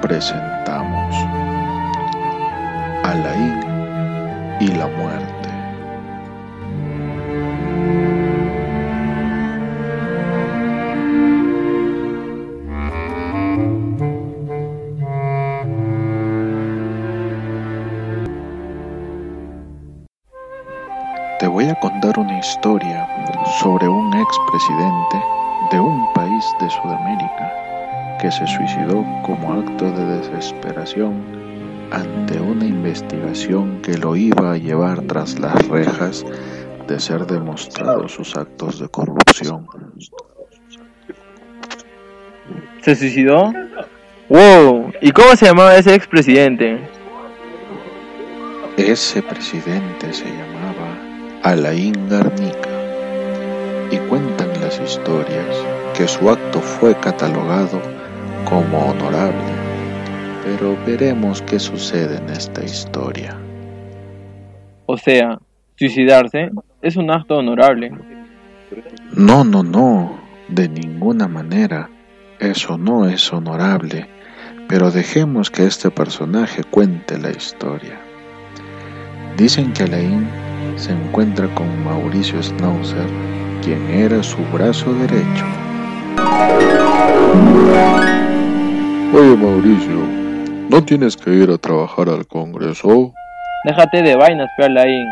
Presentamos Alain y la muerte. Te voy a contar una historia sobre un expresidente de un país de Sudamérica que se suicidó como acto de desesperación ante una investigación que lo iba a llevar tras las rejas de ser demostrados sus actos de corrupción. ¿Se suicidó? ¡Wow! ¿Y cómo se llamaba ese expresidente? Ese presidente se llamaba Alain Garnica y cuentan las historias que su acto fue catalogado como honorable, pero veremos qué sucede en esta historia. O sea, suicidarse es un acto honorable. No, no, no, de ninguna manera. Eso no es honorable, pero dejemos que este personaje cuente la historia. Dicen que Alain se encuentra con Mauricio Schnauzer, quien era su brazo derecho. Oye Mauricio, ¿no tienes que ir a trabajar al Congreso? Déjate de vainas, Alain.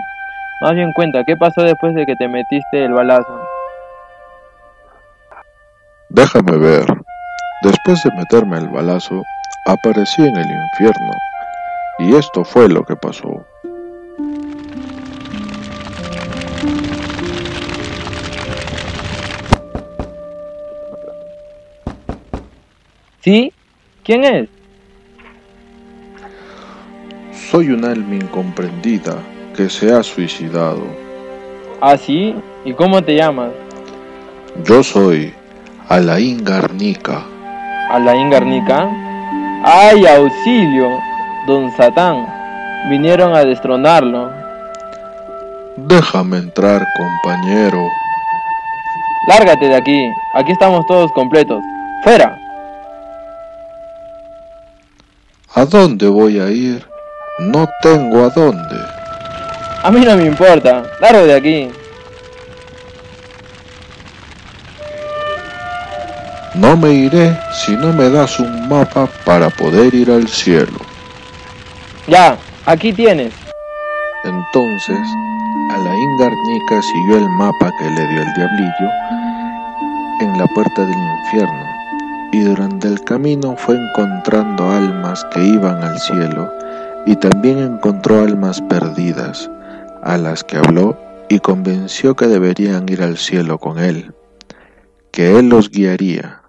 Más bien cuenta, ¿qué pasó después de que te metiste el balazo? Déjame ver. Después de meterme el balazo, aparecí en el infierno. Y esto fue lo que pasó. ¿Sí? ¿Quién es? Soy un alma incomprendida que se ha suicidado. ¿Ah, sí? ¿Y cómo te llamas? Yo soy Alain Garnica. ¿Alain Garnica? ¡Ay, auxilio! Don Satán. Vinieron a destronarlo. Déjame entrar, compañero. Lárgate de aquí. Aquí estamos todos completos. ¡Fuera! Dónde voy a ir? No tengo a dónde. A mí no me importa. Largo de aquí. No me iré si no me das un mapa para poder ir al cielo. Ya, aquí tienes. Entonces, Alain Garnica siguió el mapa que le dio el diablillo en la puerta del infierno y durante el camino fue encontrando almas que iban al cielo y también encontró almas perdidas a las que habló y convenció que deberían ir al cielo con él, que él los guiaría.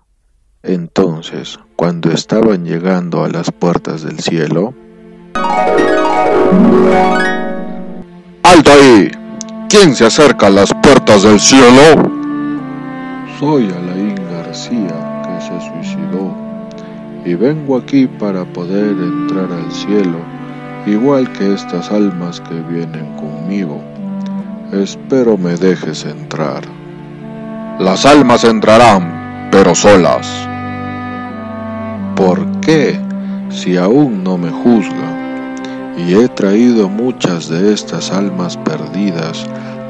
Entonces, cuando estaban llegando a las puertas del cielo, ¡Alto ahí! ¿Quién se acerca a las puertas del cielo? Soy Alain García, y vengo aquí para poder entrar al cielo, igual que estas almas que vienen conmigo. Espero me dejes entrar. Las almas entrarán, pero solas. ¿Por qué? Si aún no me juzgan y he traído muchas de estas almas perdidas,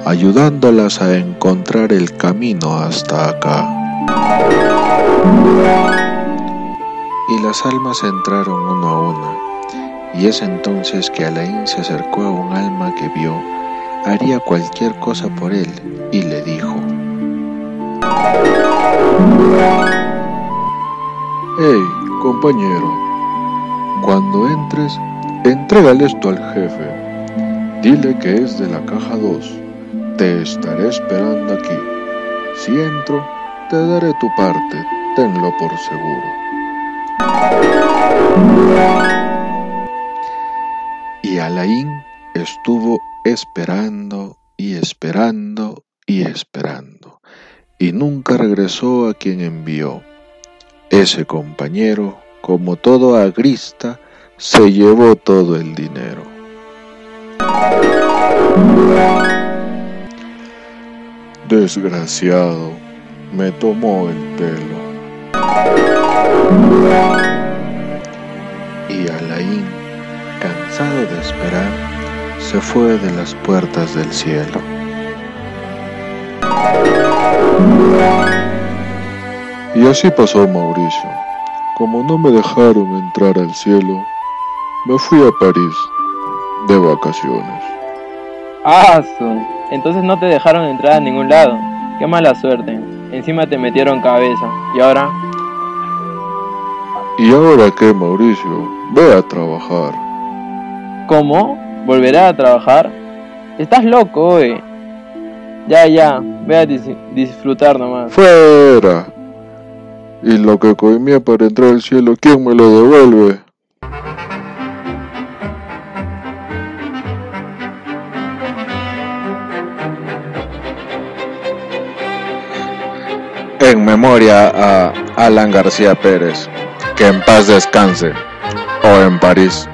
ayudándolas a encontrar el camino hasta acá. Y las almas entraron uno a una, y es entonces que Alain se acercó a un alma que vio, haría cualquier cosa por él, y le dijo, Hey, compañero, cuando entres, entrégale esto al jefe. Dile que es de la caja 2. Te estaré esperando aquí. Si entro, te daré tu parte, tenlo por seguro. Y Alain estuvo esperando y esperando y esperando, y nunca regresó a quien envió. Ese compañero, como todo agrista, se llevó todo el dinero. Desgraciado, me tomó el pelo. Y Alain, cansado de esperar, se fue de las puertas del cielo. Y así pasó Mauricio. Como no me dejaron entrar al cielo, me fui a París de vacaciones. ¡Ah! Entonces no te dejaron entrar a ningún lado. Qué mala suerte. Encima te metieron cabeza. ¿Y ahora? ¿Y ahora qué, Mauricio? Ve a trabajar. ¿Cómo? ¿Volverá a trabajar? Estás loco, hoy. Ya, ya. Ve a disfrutar nomás. ¡Fuera! Y lo que coimía para entrar al cielo, ¿quién me lo devuelve? En memoria a Alan García Pérez, que en paz descanse, o en París.